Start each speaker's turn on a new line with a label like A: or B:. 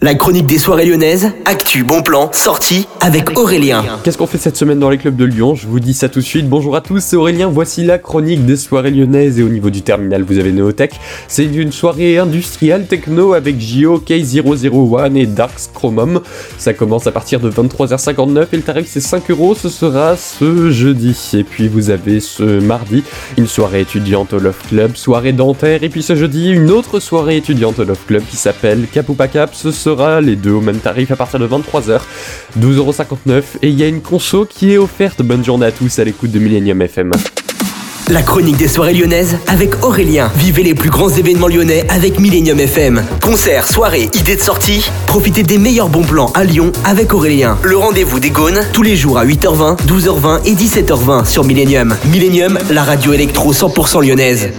A: La chronique des soirées lyonnaises, actu, bon plan, sortie avec Aurélien.
B: Qu'est-ce qu'on fait cette semaine dans les clubs de Lyon Je vous dis ça tout de suite. Bonjour à tous, c'est Aurélien. Voici la chronique des soirées lyonnaises. Et au niveau du terminal, vous avez Neotech. C'est une soirée industrielle techno avec JO K001 et Dark Chromum. Ça commence à partir de 23h59 et le tarif c'est 5 euros. Ce sera ce jeudi. Et puis vous avez ce mardi une soirée étudiante au Love Club, soirée dentaire. Et puis ce jeudi, une autre soirée étudiante au Love Club qui s'appelle Cap. Ce sera les deux au même tarif à partir de 23h, 12,59€ et il y a une conso qui est offerte. Bonne journée à tous à l'écoute de Millennium FM.
A: La chronique des soirées lyonnaises avec Aurélien. Vivez les plus grands événements lyonnais avec Millennium FM. Concerts, soirées, idées de sortie. Profitez des meilleurs bons plans à Lyon avec Aurélien. Le rendez-vous des Gaunes tous les jours à 8h20, 12h20 et 17h20 sur Millennium. Millennium, la radio électro 100% lyonnaise.